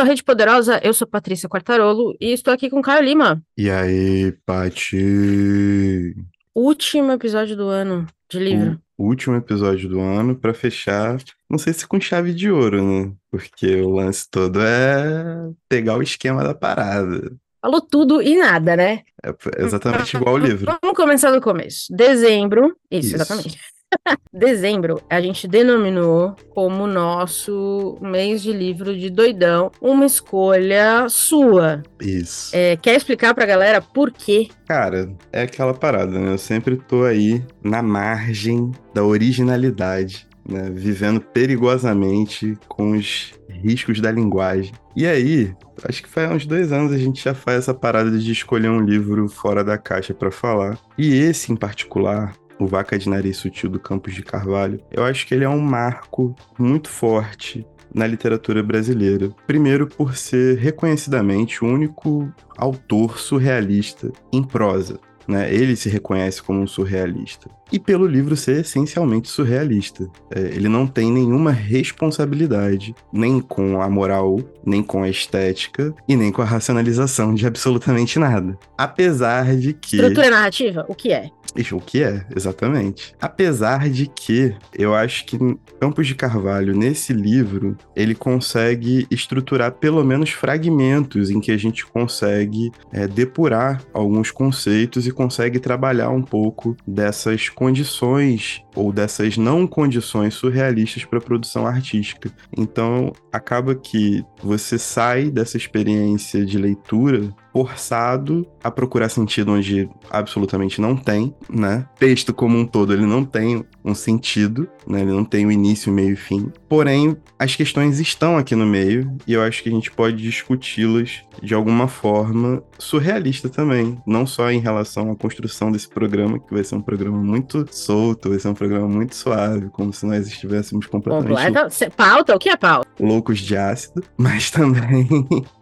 Ao Rede Poderosa, eu sou Patrícia Quartarolo e estou aqui com Caio Lima. E aí, Pati? Último episódio do ano de livro. O último episódio do ano para fechar, não sei se com chave de ouro, né? Porque o lance todo é pegar o esquema da parada. Falou tudo e nada, né? É exatamente igual o livro. Vamos começar do começo. Dezembro, isso, Isso. exatamente. Dezembro, a gente denominou como nosso mês de livro de doidão, uma escolha sua. Isso. É, quer explicar pra galera por quê? Cara, é aquela parada, né? Eu sempre tô aí na margem da originalidade, né? Vivendo perigosamente com os riscos da linguagem. E aí, acho que faz uns dois anos a gente já faz essa parada de escolher um livro fora da caixa pra falar. E esse em particular, o Vaca de Nariz Sutil do Campos de Carvalho, eu acho que ele é um marco muito forte na literatura brasileira. Primeiro, por ser reconhecidamente o único autor surrealista em prosa. Né? Ele se reconhece como um surrealista. E pelo livro ser essencialmente surrealista. É, ele não tem nenhuma responsabilidade, nem com a moral, nem com a estética, e nem com a racionalização de absolutamente nada. Apesar de que. Estrutura narrativa? O que é? O que é, exatamente. Apesar de que eu acho que Campos de Carvalho, nesse livro, ele consegue estruturar pelo menos fragmentos em que a gente consegue é, depurar alguns conceitos e consegue trabalhar um pouco dessas condições ou dessas não condições surrealistas para a produção artística. Então, acaba que você sai dessa experiência de leitura forçado a procurar sentido onde absolutamente não tem, né? Texto como um todo, ele não tem um sentido, né? Ele não tem o início, meio e fim. Porém, as questões estão aqui no meio e eu acho que a gente pode discuti-las de alguma forma surrealista também, não só em relação à construção desse programa, que vai ser um programa muito solto, vai ser um programa muito suave, como se nós estivéssemos completamente Completa. Pauta? O que é pauta? loucos de ácido, mas também,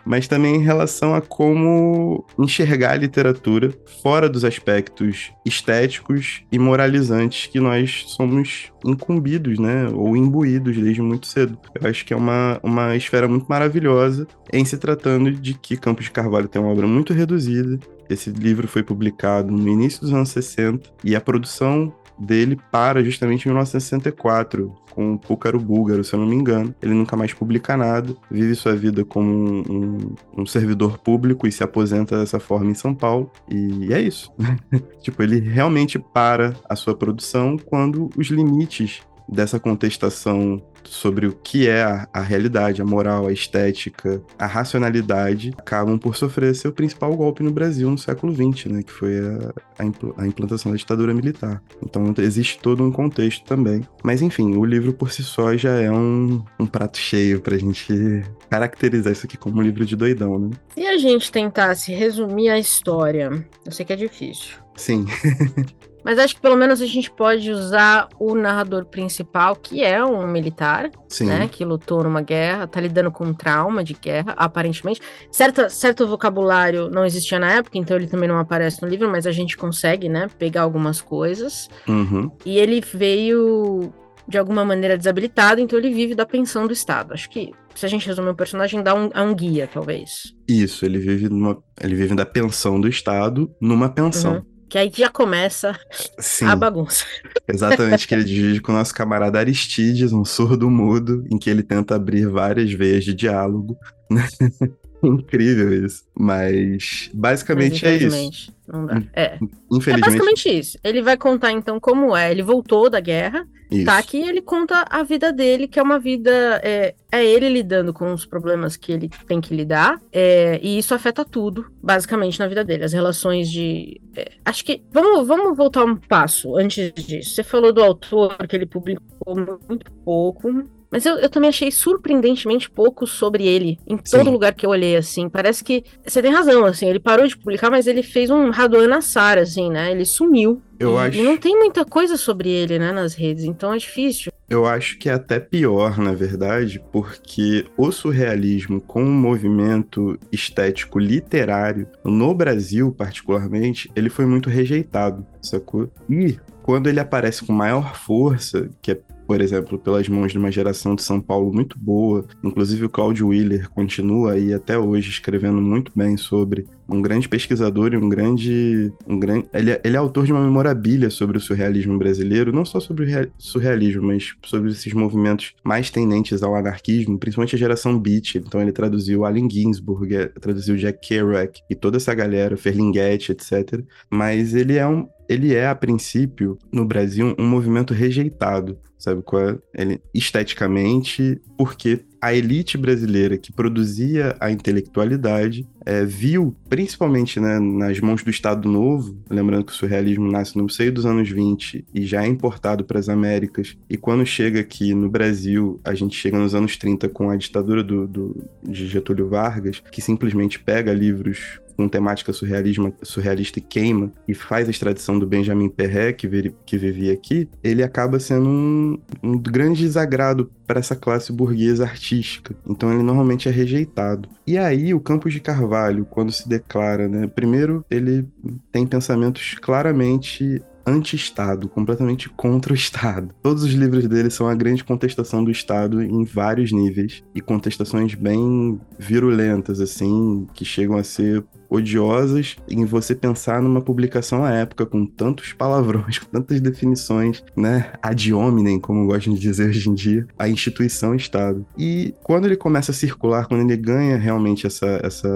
mas também em relação a como enxergar a literatura fora dos aspectos estéticos e moralizantes que nós somos incumbidos, né, ou imbuídos desde muito cedo. Eu acho que é uma, uma esfera muito maravilhosa em se tratando de que Campos de Carvalho tem uma obra muito reduzida. Esse livro foi publicado no início dos anos 60 e a produção dele para justamente em 1964, com o Púcaro Búlgaro, se eu não me engano. Ele nunca mais publica nada, vive sua vida como um, um- um servidor público e se aposenta dessa forma em São Paulo. E é isso. tipo, ele realmente para a sua produção quando os limites dessa contestação sobre o que é a, a realidade, a moral, a estética, a racionalidade, acabam por sofrer seu principal golpe no Brasil no século XX, né? Que foi a, a impl- a implantação da ditadura militar. Então existe todo um contexto também. Mas enfim, o livro por si só já é um, um prato cheio pra gente caracterizar isso aqui como um livro de doidão, né? Se a gente tentasse resumir a história, eu sei que é difícil. Sim, Mas acho que pelo menos a gente pode usar o narrador principal, que é um militar, sim. né? Que lutou numa guerra, tá lidando com um trauma de guerra, aparentemente. Certa, certo vocabulário não existia na época, então ele também não aparece no livro, mas a gente consegue, né? Pegar algumas coisas. Uhum. E ele veio de alguma maneira desabilitado, então ele vive da pensão do Estado. Acho que se a gente resumir o personagem, dá um, é um guia, talvez. Isso, ele vive numa, ele vive da pensão do Estado numa pensão. Uhum. Que aí já começa Sim. a bagunça. Exatamente, que ele divide com o nosso camarada Aristides, um surdo mudo, em que ele tenta abrir várias veias de diálogo. Incrível isso. Mas basicamente Mas, é isso. infelizmente, Não dá. É. É Infelizmente, basicamente isso. Ele vai contar então como é. Ele voltou da guerra, isso. tá aqui e ele conta a vida dele, que é uma vida. É, é ele lidando com os problemas que ele tem que lidar. é, e isso afeta tudo, basicamente, na vida dele. As relações de. É, acho que. Vamos, vamos voltar um passo antes disso. Você falou do autor que ele publicou muito pouco. Mas eu, eu também achei surpreendentemente pouco sobre ele em todo Sim. lugar que eu olhei, assim. Parece que. Você tem razão, assim. Ele parou de publicar, mas ele fez um Raduan Nassar, assim, né? Ele sumiu. Eu e, acho- não tem muita coisa sobre ele, né, nas redes, então é difícil. Eu acho que é até pior, na verdade, porque o surrealismo, como um movimento estético literário, no Brasil, particularmente, ele foi muito rejeitado, sacou? E quando ele aparece com maior força, que é por exemplo, pelas mãos de uma geração de São Paulo muito boa. Inclusive o Claudio Willer continua aí até hoje escrevendo muito bem sobre um grande pesquisador e um grande. Um grande ele, é, ele é autor de uma memorabilia sobre o surrealismo brasileiro, não só sobre o surrealismo, mas sobre esses movimentos mais tendentes ao anarquismo, principalmente a geração beat. Então ele traduziu Allen Ginsberg, é, traduziu Jack Kerouac e toda essa galera, Ferlinghetti, etc. Mas ele é um, ele é, a princípio, no Brasil, um movimento rejeitado, sabe é? Ele, esteticamente, porque a elite brasileira que produzia a intelectualidade é, viu, principalmente né, nas mãos do Estado Novo, lembrando que o surrealismo nasce no seio dos anos 20 e já é importado para as Américas, e quando chega aqui no Brasil, a gente chega nos anos 30 com a ditadura do, do de Getúlio Vargas, que simplesmente pega livros com temática surrealismo, surrealista e queima, e faz a extradição do Benjamin Perret, que, que vivia aqui, ele acaba sendo um, um grande desagrado para essa classe burguesa artística. Então ele normalmente é rejeitado. E aí o Campos de Carvalho, quando se declara, né, primeiro ele tem pensamentos claramente anti-Estado, completamente contra o Estado. Todos os livros dele são a grande contestação do Estado em vários níveis e contestações bem virulentas, assim, que chegam a ser odiosas em você pensar numa publicação à época com tantos palavrões, com tantas definições, né, ad hominem, como gostam de dizer hoje em dia, a instituição Estado. E quando ele começa a circular, quando ele ganha realmente essa, essa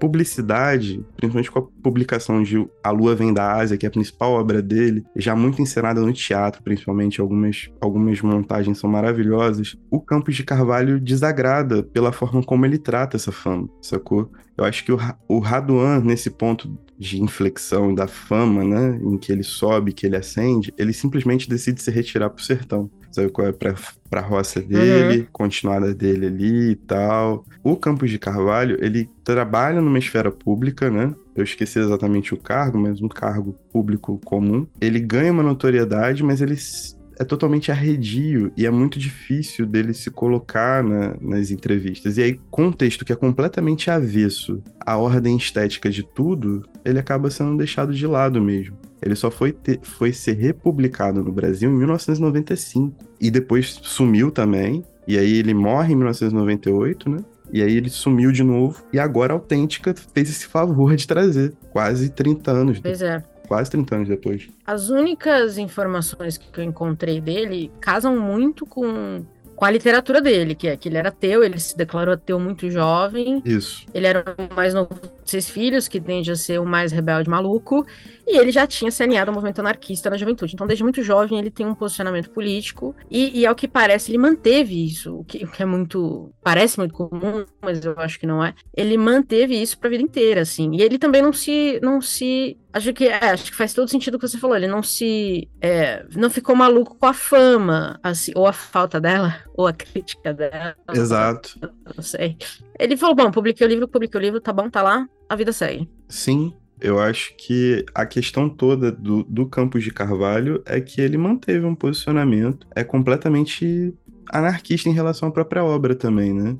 publicidade, principalmente com a publicação de A Lua Vem da Ásia, que é a principal obra dele, já muito encenada no teatro, principalmente, algumas, algumas montagens são maravilhosas, o Campos de Carvalho desagrada pela forma como ele trata essa fama, sacou? Eu acho que o, o Raduan, nesse ponto de inflexão da fama, né, em que ele sobe, que ele ascende, ele simplesmente decide se retirar pro sertão. Sabe qual é? Pra, pra roça dele, uhum. continuada dele ali e tal. O Campos de Carvalho, ele trabalha numa esfera pública, né? Eu esqueci exatamente o cargo, mas um cargo público comum. Ele ganha uma notoriedade, mas ele é totalmente arredio e é muito difícil dele se colocar na, nas entrevistas. E aí, com um texto que é completamente avesso à ordem estética de tudo, ele acaba sendo deixado de lado mesmo. Ele só foi, ter, foi ser republicado no Brasil em 1995. E depois sumiu também. E aí ele morre em 1998, né? E aí ele sumiu de novo. E agora a Autêntica fez esse favor de trazer. Quase 30 anos. Pois é. Quase 30 anos depois. As únicas informações que eu encontrei dele casam muito com com a literatura dele, que é que ele era ateu, ele se declarou ateu muito jovem. Isso. Ele era o mais novo de seis filhos, que tende a ser o mais rebelde maluco, e ele já tinha se alinhado ao movimento anarquista na juventude. Então, desde muito jovem, ele tem um posicionamento político, e, e ao que parece, ele manteve isso, o que, o que, é muito. parece muito comum, mas eu acho que não é. Ele manteve isso pra vida inteira, assim. E ele também não se. não se Acho que, é, acho que faz todo sentido o que você falou. Ele não se. É, não ficou maluco com a fama, assim, ou a falta dela, ou a crítica dela. Exato. Não sei. Ele falou: bom, publiquei o livro, publiquei o livro, tá bom, tá lá, a vida segue. Sim. Eu acho que a questão toda do, do Campos de Carvalho é que ele manteve um posicionamento é completamente anarquista em relação à própria obra também, né?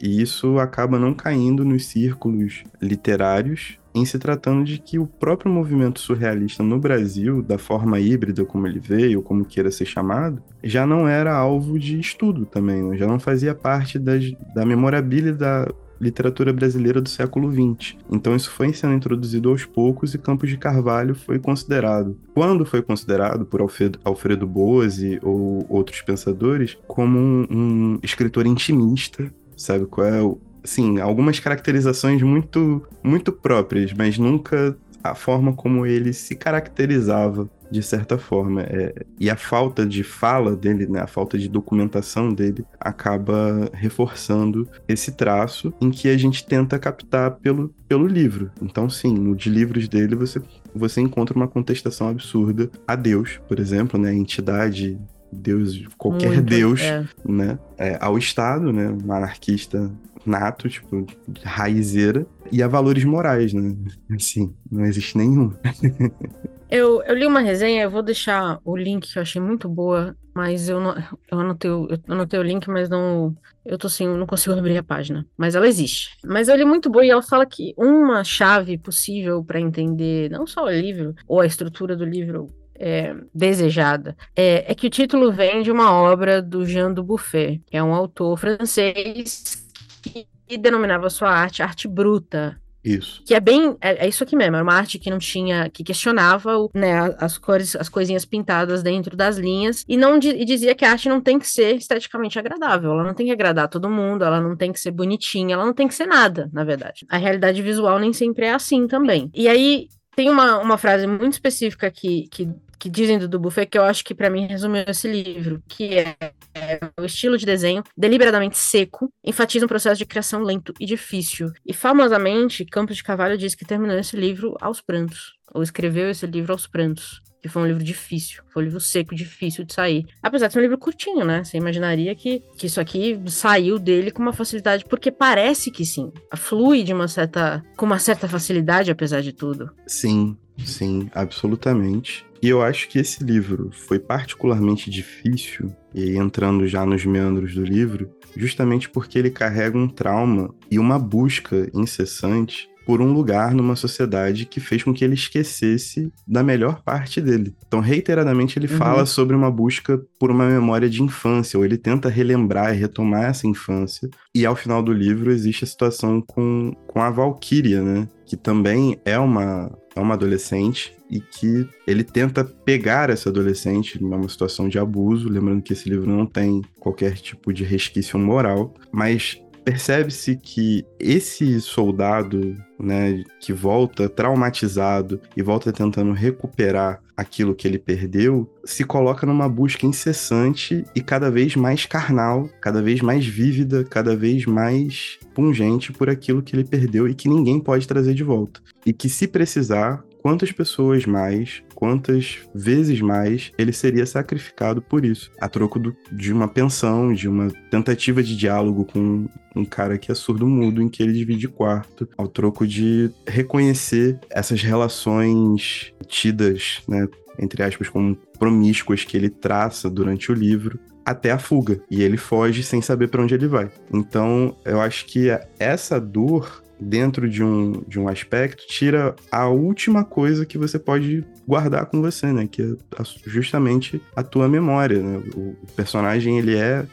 E isso acaba não caindo nos círculos literários em se tratando de que o próprio movimento surrealista no Brasil, da forma híbrida como ele veio, como queira ser chamado, já não era alvo de estudo também, né? já não fazia parte das, da memorabilia da literatura brasileira do século XX. Então isso foi sendo introduzido aos poucos e Campos de Carvalho foi considerado. Quando foi considerado por Alfredo, Alfredo Bose ou outros pensadores como um, um escritor intimista, sabe qual é sim, algumas caracterizações muito, muito próprias, mas nunca a forma como ele se caracterizava de certa forma. É, e a falta de fala dele, né, a falta de documentação dele, acaba reforçando esse traço em que a gente tenta captar pelo, pelo livro. Então, sim, no de livros dele você, você encontra uma contestação absurda a Deus, por exemplo, né, a entidade Deus, qualquer Muito, Deus, é. né? É, ao Estado, né? Um anarquista nato, tipo, raizeira, e a valores morais, né? Assim, não existe nenhum. eu, eu li uma resenha, eu vou deixar o link que eu achei muito boa, mas eu não eu anotei, eu anotei o link, mas não. Eu tô assim, não consigo abrir a página. Mas ela existe. Mas eu li muito boa e ela fala que uma chave possível para entender não só o livro, ou a estrutura do livro, é, desejada, é, é, que o título vem de uma obra do Jean Dubuffet, que é um autor francês que denominava sua arte arte bruta, isso. Que é bem. É, é, isso aqui mesmo, era uma arte que não tinha. que questionava né, as cores, as coisinhas pintadas dentro das linhas. E não e dizia que a arte não tem que ser esteticamente agradável. Ela não tem que agradar todo mundo, ela não tem que ser bonitinha, ela não tem que ser nada, na verdade. A realidade visual nem sempre é assim também. E aí. Tem uma, uma frase muito específica que, que que dizem do Buffet, que eu acho que para mim resumiu esse livro, que é, é, o estilo de desenho deliberadamente seco, enfatiza um processo de criação lento e difícil. E famosamente, Campos de Cavalho diz que terminou esse livro aos prantos, ou escreveu esse livro aos prantos. Que foi um livro difícil, foi um livro seco, difícil de sair. Apesar de ser um livro curtinho, né? Você imaginaria que, que isso aqui saiu dele com uma facilidade, porque parece que sim. Flui de uma certa. com uma certa facilidade, apesar de tudo. Sim, sim, absolutamente. E eu acho que esse livro foi particularmente difícil, e aí entrando já nos meandros do livro, justamente porque ele carrega um trauma e uma busca incessante por um lugar numa sociedade que fez com que ele esquecesse da melhor parte dele. Então, reiteradamente, ele uhum. fala sobre uma busca por uma memória de infância, ou ele tenta relembrar e retomar essa infância. E ao final do livro existe a situação com, com a Valkyria, né? Que também é uma, é uma adolescente e que ele tenta pegar essa adolescente numa situação de abuso, lembrando que esse livro não tem qualquer tipo de resquício moral, mas percebe-se que esse soldado, né, que volta traumatizado e volta tentando recuperar aquilo que ele perdeu, se coloca numa busca incessante e cada vez mais carnal, cada vez mais vívida, cada vez mais pungente por aquilo que ele perdeu e que ninguém pode trazer de volta. E que se precisar, quantas pessoas mais, quantas vezes mais ele seria sacrificado por isso, a troco do, de uma pensão, de uma tentativa de diálogo com um cara que é surdo-mudo, em que ele divide quarto, ao troco de reconhecer essas relações tidas, né, entre aspas, como promíscuas que ele traça durante o livro, até a fuga. E ele foge sem saber para onde ele vai. Então, eu acho que essa dor dentro de um, de um aspecto, tira a última coisa que você pode guardar com você, né? Que é justamente a tua memória, né? O personagem, ele é,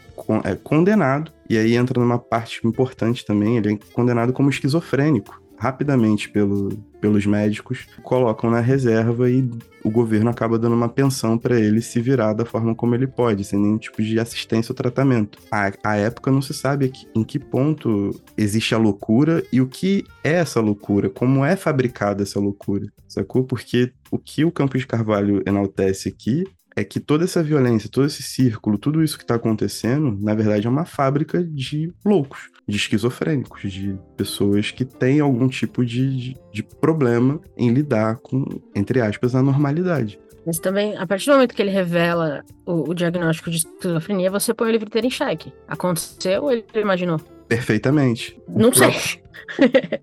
é condenado, e aí entra numa parte importante também, ele é condenado como esquizofrênico rapidamente pelo, pelos médicos, colocam na reserva e o governo acaba dando uma pensão para ele se virar da forma como ele pode, sem nenhum tipo de assistência ou tratamento. A, a época não se sabe em que ponto existe a loucura e o que é essa loucura, como é fabricada essa loucura, sacou? Porque o que o Campos Carvalho enaltece aqui é que toda essa violência, todo esse círculo, tudo isso que está acontecendo, na verdade é uma fábrica de loucos, de esquizofrênicos, de pessoas que têm algum tipo de, de, problema em lidar com, entre aspas, a normalidade. Mas também, a partir do momento que ele revela o, o diagnóstico de esquizofrenia, você põe o livro inteiro em xeque. Aconteceu ou ele imaginou? Perfeitamente. Não sei.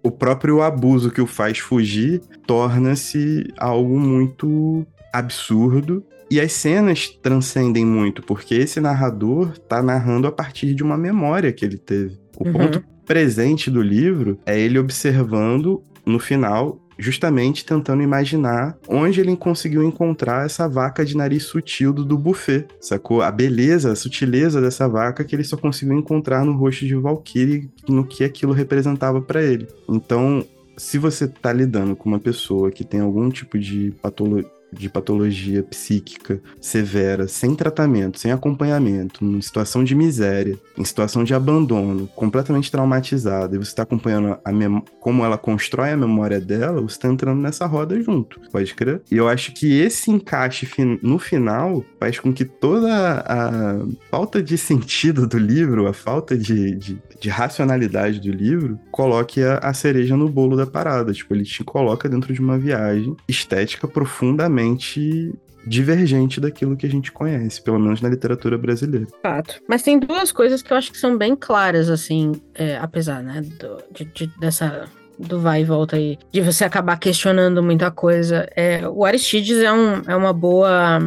o próprio abuso que o faz fugir torna-se algo muito absurdo e as cenas transcendem muito, porque esse narrador tá narrando a partir de uma memória que ele teve. O uhum. ponto presente do livro é ele observando no final justamente tentando imaginar onde ele conseguiu encontrar essa vaca de nariz sutil do, do buffet, sacou? A beleza, a sutileza dessa vaca que ele só conseguiu encontrar no rosto de Valkyrie, no que aquilo representava para ele. Então, se você tá lidando com uma pessoa que tem algum tipo de patologia de patologia psíquica severa, sem tratamento, sem acompanhamento, em situação de miséria, em situação de abandono, completamente traumatizada, e você está acompanhando como ela constrói a memória dela, você está entrando nessa roda junto, pode crer? E eu acho que esse encaixe no final faz com que toda a falta de sentido do livro, a falta de, de, de racionalidade do livro, coloque a, a cereja no bolo da parada. Tipo, ele te coloca dentro de uma viagem estética profundamente completamente divergente daquilo que a gente conhece, pelo menos na literatura brasileira. Fato. Mas tem duas coisas que eu acho que são bem claras, assim, é, apesar, né, do, de, de, dessa do vai e volta aí, de você acabar questionando muita coisa. É, o Aristides é, um, é uma boa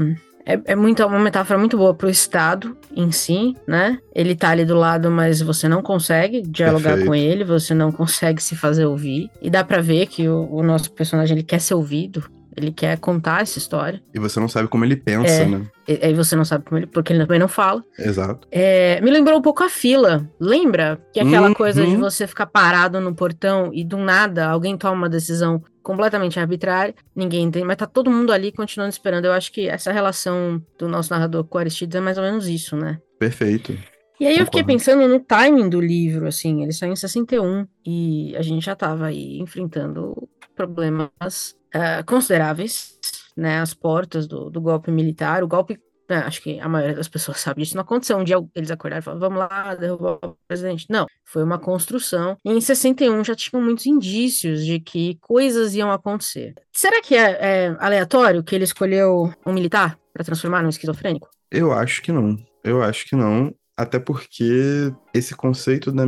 é, é muito, uma metáfora muito boa pro Estado em si, né? Ele tá ali do lado, mas você não consegue dialogar Perfeito. com ele, você não consegue se fazer ouvir. E dá para ver que o, o, nosso personagem ele quer ser ouvido. Ele quer contar essa história. E você não sabe como ele pensa, É. né? E- Aí você não sabe como ele, porque ele também não fala. Exato. É, me lembrou um pouco a fila. Lembra? Que é aquela Uhum. coisa de você ficar parado no portão e do nada alguém toma uma decisão completamente arbitrária, ninguém entende, mas tá todo mundo ali continuando esperando. Eu acho que essa relação do nosso narrador com o Aristides é mais ou menos isso, né? Perfeito. E aí eu fiquei Concordo. pensando no timing do livro, assim, ele saiu em 61 e a gente já tava aí enfrentando problemas ah, consideráveis, né, as portas do, do golpe militar, o golpe, né, acho que a maioria das pessoas sabe disso, não aconteceu um dia eles acordaram e falaram, vamos lá, derrubar o presidente, não, foi uma construção, e em 61 já tinham muitos indícios de que coisas iam acontecer. Será que é, é aleatório que ele escolheu um militar para transformar num esquizofrênico? Eu acho que não. Eu acho que não. Até porque esse conceito da-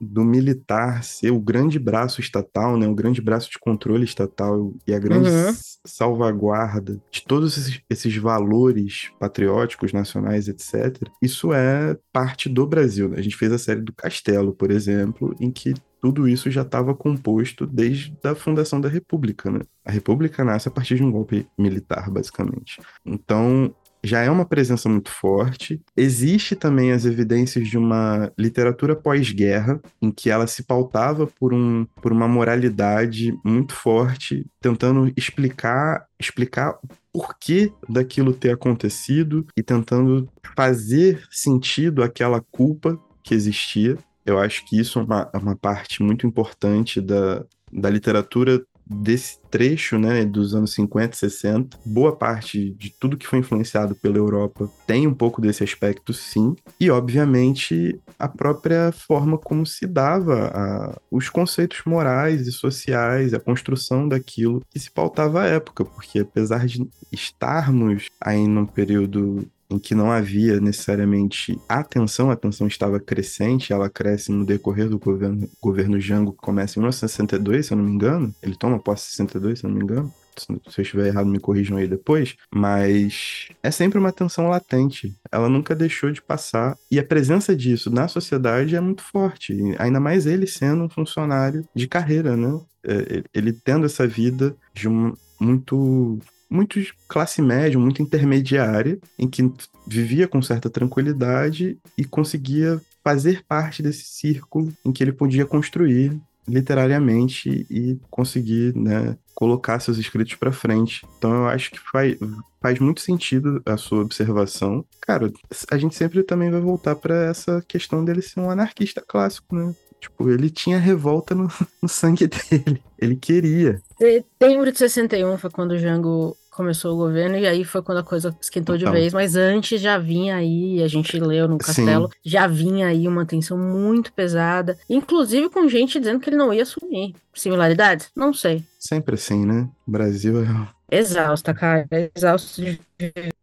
do militar ser o grande braço estatal, né, o grande braço de controle estatal e a grande Uhum. salvaguarda de todos esses, esses valores patrióticos, nacionais, etc., isso é parte do Brasil. né? A gente fez a série do Castelo, por exemplo, em que tudo isso já estava composto desde a fundação da República. Né? A República nasce a partir de um golpe militar, basicamente. Então, já é uma presença muito forte. Existe também as evidências de uma literatura pós-guerra, em que ela se pautava por, um, por uma moralidade muito forte, tentando explicar, explicar o porquê daquilo ter acontecido e tentando fazer sentido aquela culpa que existia. Eu acho que isso é uma, é uma parte muito importante da, da literatura desse trecho, né, dos anos 50 e 60, boa parte de tudo que foi influenciado pela Europa tem um pouco desse aspecto, sim, e obviamente a própria forma como se dava a- os conceitos morais e sociais, a construção daquilo que se pautava à época, porque apesar de estarmos aí num período que não havia necessariamente atenção, a atenção estava crescente, ela cresce no decorrer do governo, governo Jango, que começa em 1962, se eu não me engano. Ele toma posse em 62, se eu não me engano. Se eu estiver errado, me corrijam aí depois. Mas é sempre uma tensão latente. Ela nunca deixou de passar. E a presença disso na sociedade é muito forte. Ainda mais ele sendo um funcionário de carreira, né? É, Ele tendo essa vida de um muito muito de classe média, muito intermediária, em que vivia com certa tranquilidade e conseguia fazer parte desse círculo em que ele podia construir literariamente e conseguir, né, colocar seus escritos para frente. Então eu acho que faz, faz muito sentido a sua observação. Cara, a gente sempre também vai voltar para essa questão dele ser um anarquista clássico, né? Tipo, ele tinha revolta no, no sangue dele. Ele queria. Setembro de 61 foi quando o Jango começou o governo, e aí foi quando a coisa esquentou de Então. vez, mas antes já vinha aí, a gente leu no Castelo, já vinha aí uma tensão muito pesada, inclusive com gente dizendo que ele não ia assumir. Similaridades? Não sei. Sempre assim, né? O Brasil é Exausta, cara. Exausto de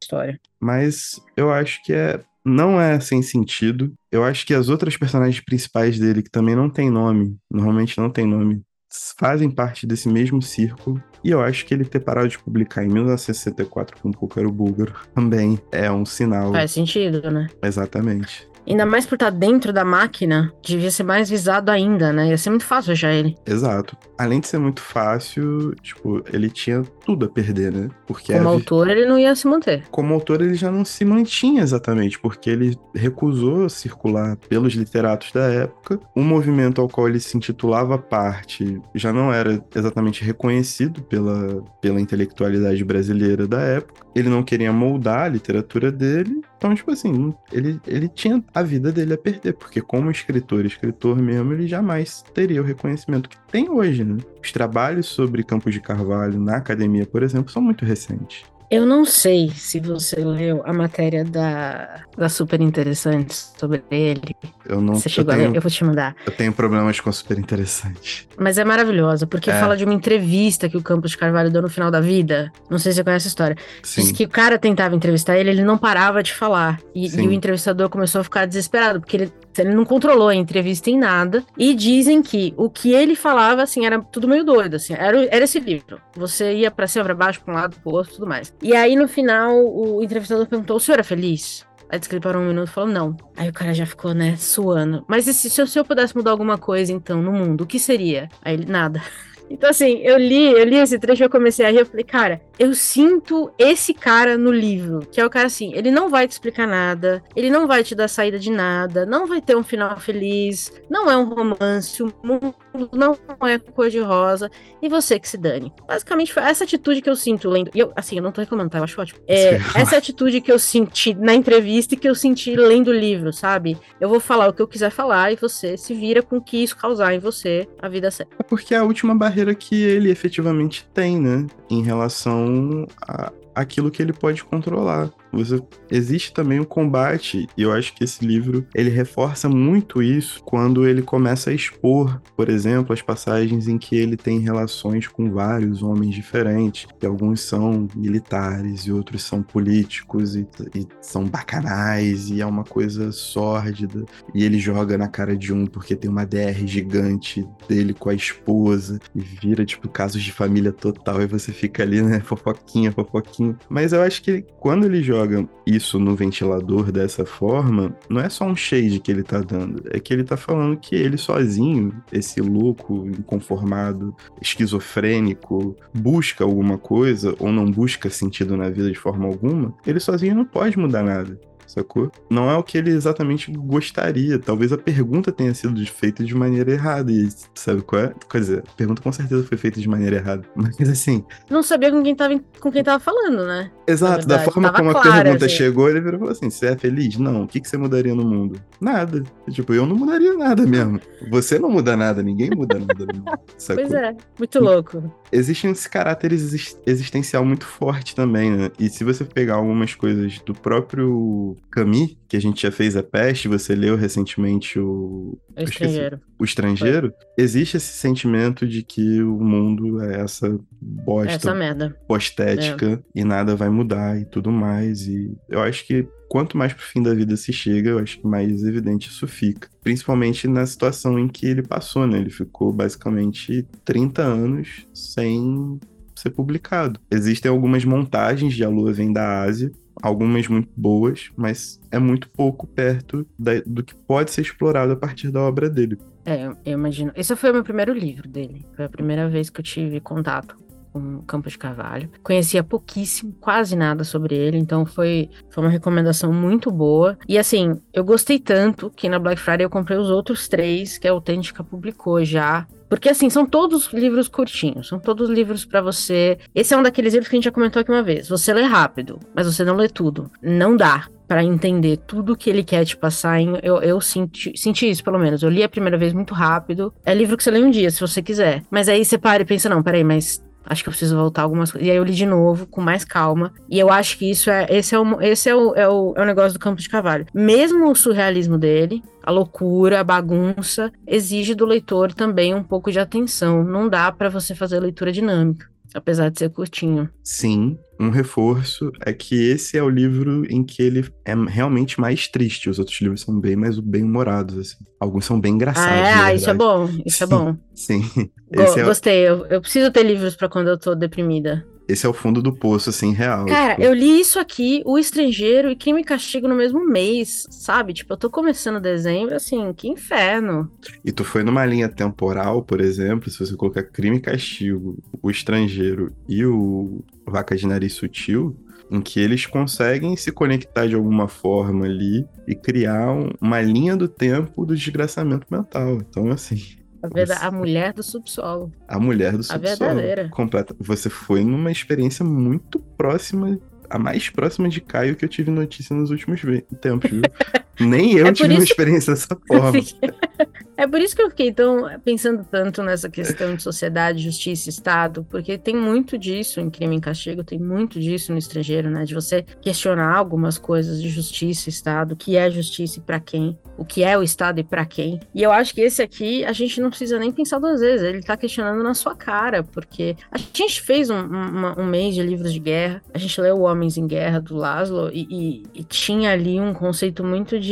história. mas eu acho que é não é sem sentido. Eu acho que as outras personagens principais dele, que também não tem nome, normalmente não tem nome, fazem parte desse mesmo círculo. E eu acho que ele ter parado de publicar em 1964 com o Púcaro Búlgaro também é um sinal. Faz sentido, né? Exatamente. Ainda mais por estar dentro da máquina, devia ser mais visado ainda, né? Ia ser muito fácil achar ele. Exato. Além de ser muito fácil, tipo, ele tinha tudo a perder, né? Porque Como a autor, ele não ia se manter. como autor ele já não se mantinha exatamente, porque ele recusou circular pelos literatos da época. O movimento ao qual ele se intitulava parte já não era exatamente reconhecido pela, pela intelectualidade brasileira da época. Ele não queria moldar a literatura dele. Então, tipo assim, ele, ele tinha a vida dele a perder, porque como escritor, escritor mesmo, ele jamais teria o reconhecimento que tem hoje, né? Os trabalhos sobre Campos de Carvalho na academia, por exemplo, são muito recentes. Eu não sei se você leu a matéria da, da Super Interessante sobre ele. Eu não Você eu chegou a tenho, ler? Eu vou te mandar. eu tenho problemas com super interessante. Mas é maravilhosa, porque É. fala de uma entrevista que o Campos de Carvalho deu no final da vida. Não sei se você conhece a história. Diz Sim. que o cara tentava entrevistar ele, ele não parava de falar. E, e o entrevistador começou a ficar desesperado, porque ele, ele não controlou a entrevista em nada. E dizem que o que ele falava, assim, era tudo meio doido, assim. Era, era esse livro. Você ia pra cima, pra baixo, pra um lado, pro outro, tudo mais. E aí, no final, o entrevistador perguntou, o senhor é feliz? Aí disse que ele parou um minuto e falou, não. Aí o cara já ficou, né, suando. Mas e se, se o senhor pudesse mudar alguma coisa, então, no mundo, o que seria? Aí ele, nada. Então, assim, eu li, eu li esse trecho, eu comecei a rir, eu falei, cara, eu sinto esse cara no livro, que é o cara assim, ele não vai te explicar nada, ele não vai te dar saída de nada, não vai ter um final feliz, não é um romance, o mundo não é cor de rosa, e você que se dane. Basicamente, foi essa atitude que eu sinto lendo. E eu, assim, eu não tô reclamando, tá? Eu acho ótimo. É, essa atitude que eu senti na entrevista e que eu senti lendo o livro, sabe? Eu vou falar o que eu quiser falar e você se vira com o que isso causar em você a vida certa. É porque é a última barreira que ele efetivamente tem, né? Em relação a aquilo que ele pode controlar. Você, existe também o combate, e eu acho que esse livro ele reforça muito isso quando ele começa a expor, por exemplo, as passagens em que ele tem relações com vários homens diferentes, e alguns são militares e outros são políticos e, e são bacanais e é uma coisa sórdida, e ele joga na cara de um porque tem uma DR gigante dele com a esposa e vira tipo casos de família total e você fica ali, né, fofoquinha, fofoquinha. Mas eu acho que quando ele joga joga isso no ventilador dessa forma, não é só um shade que ele tá dando, é que ele tá falando que ele sozinho, esse louco, inconformado, esquizofrênico, busca alguma coisa ou não busca sentido na vida de forma alguma, ele sozinho não pode mudar nada sacou? Não é o que ele exatamente gostaria. Talvez a pergunta tenha sido feita de maneira errada. E sabe qual é? Quer dizer, a pergunta com certeza foi feita de maneira errada. Mas assim. Não sabia com quem tava, com quem tava falando, né? Exato, da forma como a pergunta assim. chegou, ele virou assim: você é feliz? Não. O que, que você mudaria no mundo? Nada. Tipo, eu não mudaria nada mesmo. Você não muda nada, ninguém muda nada mundo. Sacou? Pois é, muito louco. Existe esse caráter existencial muito forte também, né? E se você pegar algumas coisas do próprio Camus, que a gente já fez a peste, você leu recentemente o. O estrangeiro. O estrangeiro. Foi. Existe esse sentimento de que o mundo é essa bosta. Essa merda. Postética é. e nada vai mudar e tudo mais. E eu acho que quanto mais pro fim da vida se chega, eu acho que mais evidente isso fica. Principalmente na situação em que ele passou, né? Ele ficou basicamente 30 anos sem ser publicado. Existem algumas montagens de A Lua Vem da Ásia, algumas muito boas, mas é muito pouco perto da, do que pode ser explorado a partir da obra dele. É, eu imagino. Esse foi o meu primeiro livro dele. Foi a primeira vez que eu tive contato com Campos de Carvalho. Conhecia pouquíssimo, quase nada sobre ele, então foi, foi uma recomendação muito boa. E assim, eu gostei tanto que na Black Friday eu comprei os outros três que a Autêntica publicou já. Porque, assim, são todos livros curtinhos, são todos livros para você. Esse é um daqueles livros que a gente já comentou aqui uma vez. Você lê rápido, mas você não lê tudo. Não dá para entender tudo que ele quer te passar. Em, eu, eu senti, senti isso, pelo menos. Eu li a primeira vez muito rápido. É livro que você lê um dia, se você quiser. Mas aí você para e pensa: não, peraí, mas Acho que eu preciso voltar algumas coisas. E aí eu li de novo, com mais calma. E eu acho que isso é. Esse é o, esse é o, é o, é o negócio do campo de Carvalho. Mesmo o surrealismo dele, a loucura, a bagunça, exige do leitor também um pouco de atenção. Não dá para você fazer leitura dinâmica apesar de ser curtinho. Sim, um reforço é que esse é o livro em que ele é realmente mais triste. Os outros livros são bem mais bem-humorados, assim. Alguns são bem engraçados. Ah, é? isso é bom, isso é sim, é bom. Sim. Go é gostei, eu, eu preciso ter livros para quando eu tô deprimida. Esse é o fundo do poço, assim, real. Cara, tipo... eu li isso aqui, O Estrangeiro e Crime e Castigo no mesmo mês, sabe? Tipo, eu tô começando dezembro, assim, que inferno. E tu foi numa linha temporal, por exemplo, se você colocar Crime e Castigo, O Estrangeiro e o Vaca de Nariz Sutil, em que eles conseguem se conectar de alguma forma ali e criar um, uma linha do tempo do desgraçamento mental. Então, assim, a, verdade, a mulher do subsolo. A mulher do subsolo. A verdadeira. Completa. Você foi numa experiência muito próxima, a mais próxima de Caio que eu tive notícia nos últimos tempos, viu? Nem eu é tive uma experiência dessa forma. É por isso que eu fiquei tão pensando tanto nessa questão de sociedade, justiça e Estado, porque tem muito disso em crime e castigo, tem muito disso no estrangeiro, né? De você questionar algumas coisas de justiça e Estado, o que é justiça e para quem, o que é o Estado e para quem. E eu acho que esse aqui a gente não precisa nem pensar duas vezes, ele tá questionando na sua cara, porque a gente fez um, um, um mês de livros de guerra, a gente leu Homens em Guerra do Laszlo e, e, e tinha ali um conceito muito de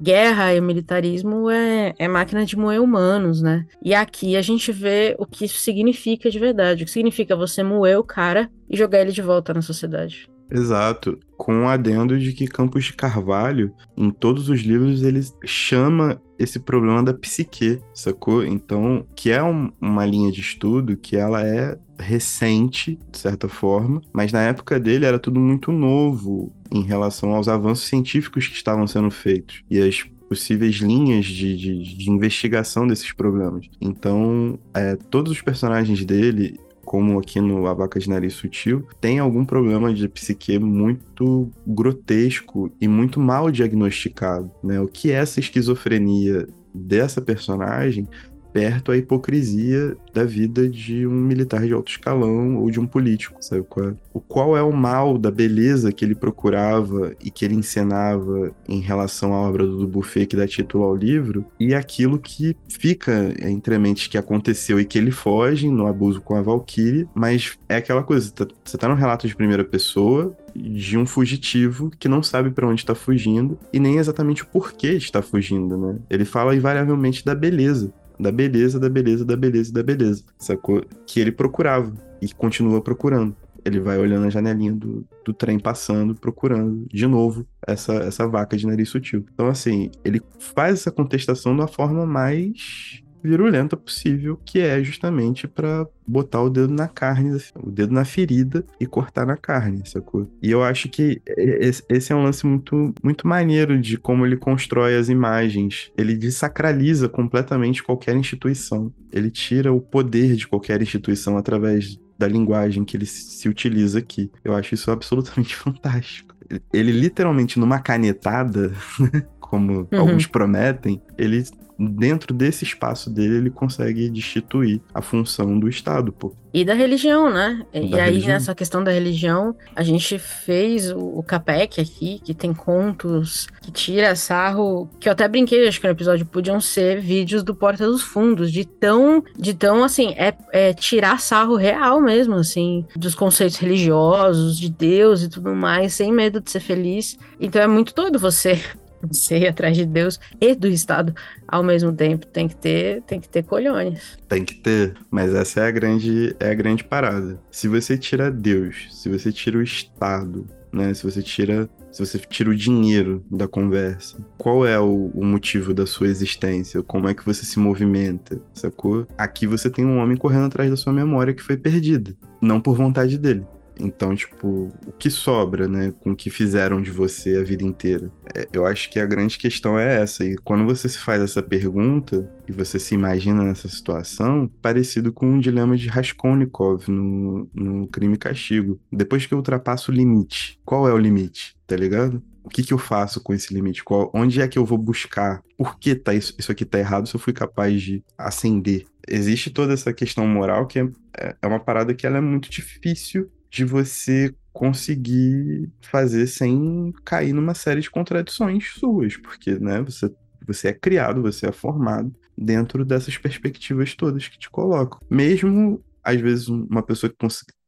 guerra e militarismo é, é máquina de de moer humanos, né? E aqui a gente vê o que isso significa de verdade. O que significa você moer o cara e jogar ele de volta na sociedade. Exato. Com o um adendo de que Campos de Carvalho, em todos os livros, ele chama esse problema da psique, sacou? Então, que é um, uma linha de estudo que ela é recente, de certa forma, mas na época dele era tudo muito novo em relação aos avanços científicos que estavam sendo feitos e as possíveis linhas de, de, de investigação desses problemas. Então, é, todos os personagens dele como aqui no Abaca de Nariz Sutil, tem algum problema de psique muito grotesco e muito mal diagnosticado, né? O que é essa esquizofrenia dessa personagem perto à hipocrisia da vida de um militar de alto escalão ou de um político, sabe qual é? O qual é o mal da beleza que ele procurava e que ele encenava em relação à obra do Buffet que dá título ao livro e aquilo que fica entre mentes que aconteceu e que ele foge no abuso com a Valkyrie, mas é aquela coisa, tá, você tá num relato de primeira pessoa, de um fugitivo que não sabe para onde está fugindo e nem exatamente o porquê está fugindo, né? Ele fala invariavelmente da beleza da beleza, da beleza, da beleza, da beleza, sacou? Que ele procurava e continua procurando. Ele vai olhando a janelinha do, do trem passando, procurando de novo essa, essa vaca de nariz sutil. Então, assim, ele faz essa contestação da forma mais virulenta possível, que é justamente para botar o dedo na carne, o dedo na ferida e cortar na carne, sacou? E eu acho que esse é um lance muito, muito maneiro de como ele constrói as imagens. Ele desacraliza completamente qualquer instituição. Ele tira o poder de qualquer instituição através da linguagem que ele se utiliza aqui. Eu acho isso absolutamente fantástico. Ele literalmente numa canetada, como uhum. alguns prometem, ele dentro desse espaço dele, ele consegue destituir a função do Estado, pô. E da religião, né? Da e aí, religião. nessa questão da religião, a gente fez o, Capec aqui, que tem contos que tira sarro, que eu até brinquei, acho que no episódio podiam ser vídeos do Porta dos Fundos, de tão, de tão assim, é, é tirar sarro real mesmo, assim, dos conceitos religiosos, de Deus e tudo mais, sem medo de ser feliz. Então é muito doido você você ir atrás de Deus e do Estado ao mesmo tempo. Tem que ter, tem que ter colhões. Tem que ter, mas essa é a grande, é a grande parada. Se você tira Deus, se você tira o Estado, né? Se você tira, se você tira o dinheiro da conversa, qual é o, o motivo da sua existência? Como é que você se movimenta? Sacou? Aqui você tem um homem correndo atrás da sua memória que foi perdida, não por vontade dele. Então, tipo, o que sobra, né, com o que fizeram de você a vida inteira? É, eu acho que a grande questão é essa. E quando você se faz essa pergunta e você se imagina nessa situação, parecido com um dilema de Raskolnikov no, no Crime e Castigo. Depois que eu ultrapasso o limite, qual é o limite? Tá ligado? o que, que eu faço com esse limite? Qual, onde é que eu vou buscar? Por que tá isso, isso aqui tá errado se eu fui capaz de acender? Existe toda essa questão moral que é, é, é uma parada que ela é muito difícil de você conseguir fazer sem cair numa série de contradições suas, porque, né, você, você é criado, você é formado dentro dessas perspectivas todas que te colocam. Mesmo, às vezes, uma pessoa que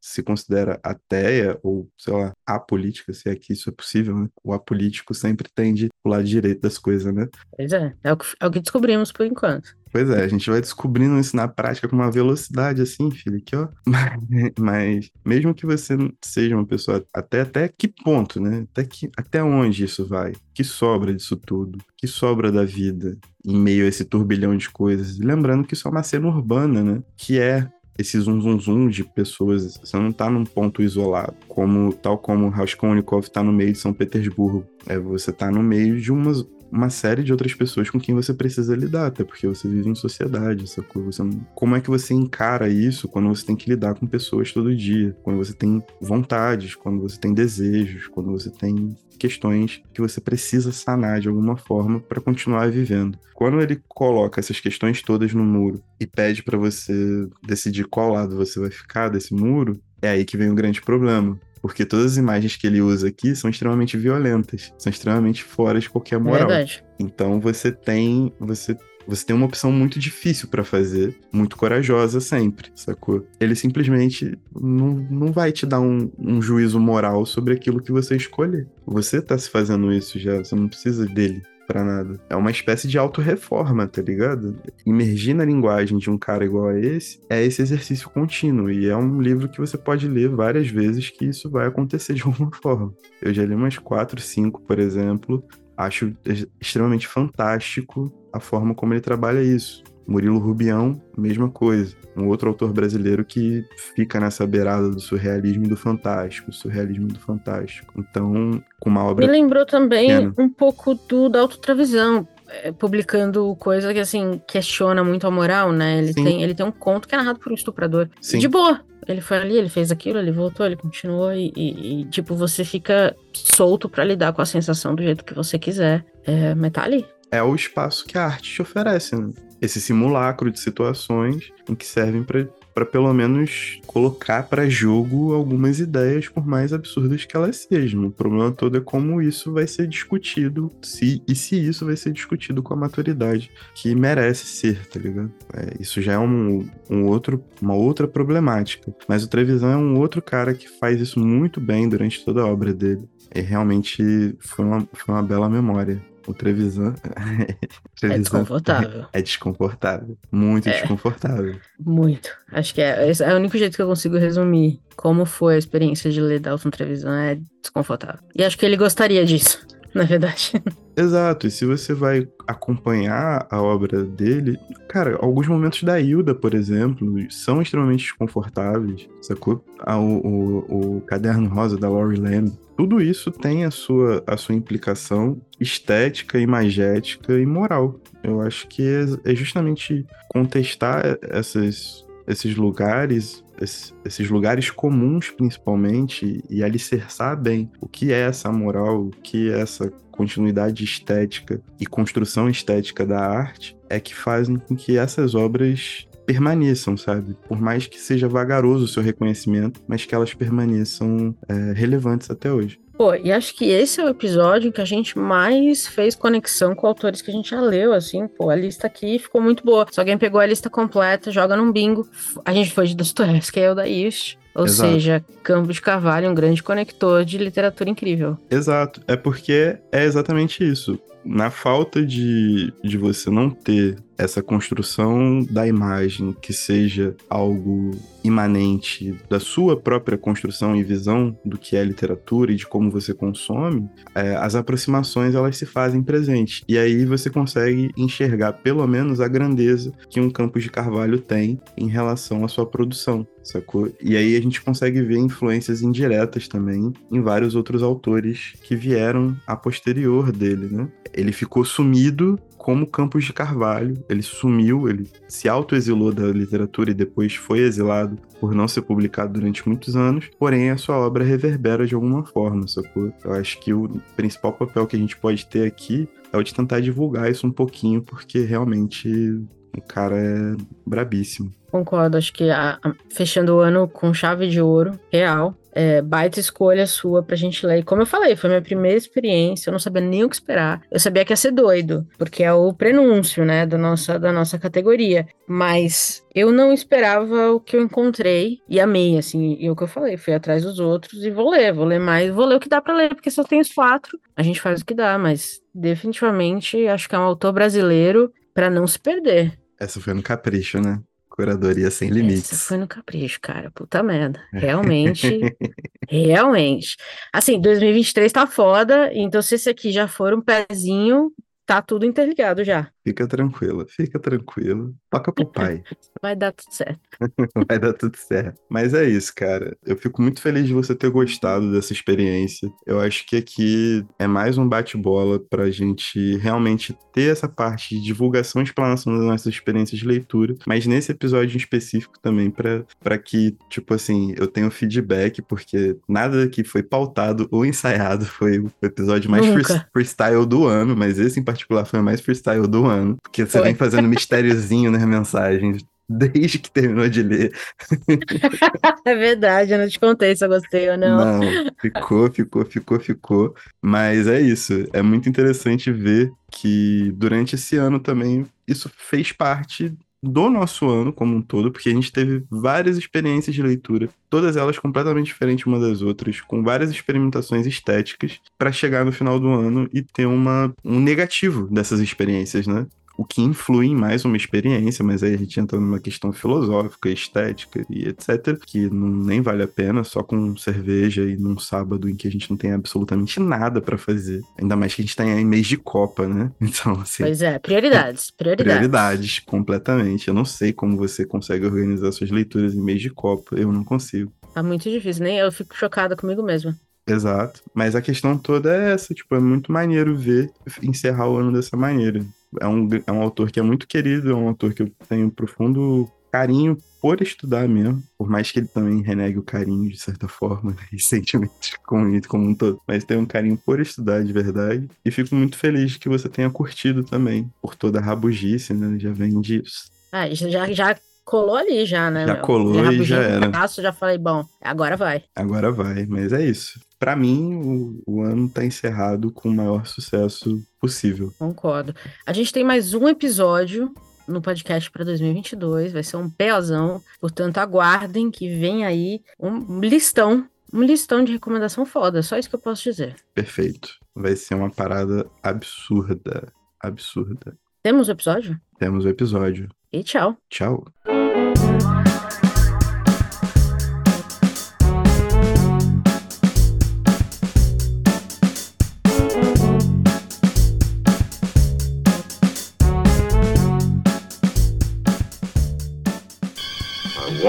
se considera ateia ou, sei lá, apolítica, se é que isso é possível, né? O apolítico sempre tende pro lado direito das coisas, né? Pois é, é o que, é o que descobrimos por enquanto. Pois é, a gente vai descobrindo isso na prática com uma velocidade assim, filho, aqui, ó. Mas, mas, mesmo que você seja uma pessoa até até que ponto, né? Até que até onde isso vai? Que sobra disso tudo? Que sobra da vida em meio a esse turbilhão de coisas? Lembrando que isso é uma cena urbana, né? Que é esse zum zum zum de pessoas. Você não tá num ponto isolado, como tal como Raskolnikov tá no meio de São Petersburgo. É, você tá no meio de umas, uma série de outras pessoas com quem você precisa lidar, até porque você vive em sociedade, sacou? Você, como é que você encara isso quando você tem que lidar com pessoas todo dia? Quando você tem vontades, quando você tem desejos, quando você tem questões que você precisa sanar de alguma forma para continuar vivendo. Quando ele coloca essas questões todas no muro e pede para você decidir qual lado você vai ficar desse muro, é aí que vem o grande problema porque todas as imagens que ele usa aqui são extremamente violentas, são extremamente fora de qualquer moral. Verdade. Então você tem, você você tem uma opção muito difícil para fazer, muito corajosa sempre, sacou? Ele simplesmente não, não vai te dar um, um, juízo moral sobre aquilo que você escolher. Você tá se fazendo isso já, você não precisa dele. Para nada. É uma espécie de autorreforma, tá ligado? Imergir na linguagem de um cara igual a esse é esse exercício contínuo. E é um livro que você pode ler várias vezes que isso vai acontecer de alguma forma. Eu já li umas quatro, cinco, por exemplo. Acho extremamente fantástico a forma como ele trabalha isso. Murilo Rubião, mesma coisa. Um outro autor brasileiro que fica nessa beirada do surrealismo e do fantástico, surrealismo do fantástico. Então, com uma obra. Me lembrou também pequena. um pouco do da autotravisão, é, publicando coisa que assim questiona muito a moral, né? Ele tem, ele tem um conto que é narrado por um estuprador. Sim. De boa. Ele foi ali, ele fez aquilo, ele voltou, ele continuou e, e, e tipo, você fica solto para lidar com a sensação do jeito que você quiser. É, mas tá ali. É o espaço que a arte te oferece, né? Esse simulacro de situações em que servem para pelo menos colocar para jogo algumas ideias, por mais absurdas que elas sejam. O problema todo é como isso vai ser discutido, se, e se isso vai ser discutido com a maturidade que merece ser, tá ligado? É, isso já é um, um outro, uma outra problemática. Mas o Trevisan é um outro cara que faz isso muito bem durante toda a obra dele. E realmente foi uma, foi uma bela memória. O Trevisan. é desconfortável. É desconfortável. Muito é, desconfortável. Muito. Acho que é, é o único jeito que eu consigo resumir como foi a experiência de ler Dalton Trevisan. É desconfortável. E acho que ele gostaria disso, na verdade. Exato, e se você vai acompanhar a obra dele, cara, alguns momentos da Hilda, por exemplo, são extremamente desconfortáveis, sacou? Ah, o, o, o Caderno Rosa da Laurie Lamb tudo isso tem a sua, a sua implicação estética, imagética e moral. Eu acho que é, é justamente contestar essas, esses lugares, esses, lugares comuns principalmente, e alicerçar bem o que é essa moral, o que é essa continuidade estética e construção estética da arte, é que fazem com que essas obras permaneçam, sabe? Por mais que seja vagaroso o seu reconhecimento, mas que elas permaneçam é, relevantes até hoje. Pô, e acho que esse é o episódio que a gente mais fez conexão com autores que a gente já leu, assim, pô, a lista aqui ficou muito boa. Se alguém pegou a lista completa, joga num bingo. A gente foi de Dostoevsky da East. Ou Exato. seja, Campo de Carvalho, um grande conector de literatura incrível. Exato. É porque é exatamente isso. Na falta de, de você não ter essa construção da imagem que seja algo imanente da sua própria construção e visão do que é literatura e de como você consome, é, as aproximações elas se fazem presentes. E aí você consegue enxergar pelo menos a grandeza que um Campos de Carvalho tem em relação à sua produção, sacou? E aí a gente consegue ver influências indiretas também em vários outros autores que vieram a posterior dele, né? Ele ficou sumido como Campos de Carvalho. Ele sumiu, ele se autoexilou da literatura e depois foi exilado por não ser publicado durante muitos anos, porém a sua obra reverbera de alguma forma, sacou? Eu acho que o principal papel que a gente pode ter aqui é o de tentar divulgar isso um pouquinho, porque realmente o cara é brabíssimo. Concordo, acho que a, a, fechando o ano com chave de ouro, real, é, baita escolha sua pra gente ler. E como eu falei, foi minha primeira experiência, eu não sabia nem o que esperar. Eu sabia que ia ser doido, porque é o prenúncio, né, da nossa, da nossa categoria. Mas eu não esperava o que eu encontrei e amei, assim, e o que eu falei, fui atrás dos outros e vou ler, vou ler mais, vou ler o que dá para ler, porque só tem os quatro, a gente faz o que dá, mas definitivamente acho que é um autor brasileiro para não se perder. Essa foi no capricho, né? Curadoria sem limites. Essa foi no capricho, cara. Puta merda. Realmente. realmente. Assim, 2023 tá foda. Então, se esse aqui já for um pezinho, tá tudo interligado já. Fica tranquila, fica tranquilo. Toca pro pai. Vai dar tudo certo. Vai dar tudo certo. Mas é isso, cara. Eu fico muito feliz de você ter gostado dessa experiência. Eu acho que aqui é mais um bate-bola pra gente realmente ter essa parte de divulgação e explanação das nossas experiências de leitura. Mas nesse episódio em específico também, para que, tipo assim, eu tenha feedback, porque nada que foi pautado ou ensaiado foi o episódio mais freestyle do ano, mas esse em particular foi o mais freestyle do ano Porque você Foi. vem fazendo mistériozinho nas mensagens desde que terminou de ler. é verdade, eu não te contei se eu gostei ou não. Não, ficou, ficou, ficou, ficou. Mas é isso. É muito interessante ver que durante esse ano também isso fez parte do nosso ano como um todo, porque a gente teve várias experiências de leitura, todas elas completamente diferentes uma das outras, com várias experimentações estéticas, para chegar no final do ano e ter uma, um negativo dessas experiências, né? O que influi em mais uma experiência, mas aí a gente entra numa questão filosófica, estética e etc, que não, nem vale a pena só com cerveja e num sábado em que a gente não tem absolutamente nada para fazer. Ainda mais que a gente tá em mês de Copa, né? Então, assim. Pois é, prioridades, prioridades. Prioridades, completamente. Eu não sei como você consegue organizar suas leituras em mês de Copa, eu não consigo. Tá muito difícil, nem eu fico chocada comigo mesma. Exato. Mas a questão toda é essa, tipo, é muito maneiro ver encerrar o ano dessa maneira é um, é um autor que é muito querido, é um autor que eu tenho profundo carinho por estudar mesmo, por mais que ele também renegue o carinho de certa forma, né, recentemente com ele como um todo, mas tem um carinho por estudar de verdade e fico muito feliz que você tenha curtido também por toda a rabugice, né, já vem disso. Ah, já, já colou ali já, né? Já meu? colou e já era. Já falei, bom, agora vai. Agora vai, mas é isso. Para mim, o, o ano tá encerrado com o maior sucesso possível. Concordo. A gente tem mais um episódio no podcast para 2022, vai ser um peazão, portanto aguardem que vem aí um listão, um listão de recomendação foda, só isso que eu posso dizer. Perfeito. Vai ser uma parada absurda, absurda. Temos o episódio? Temos o episódio. E tchau. Tchau.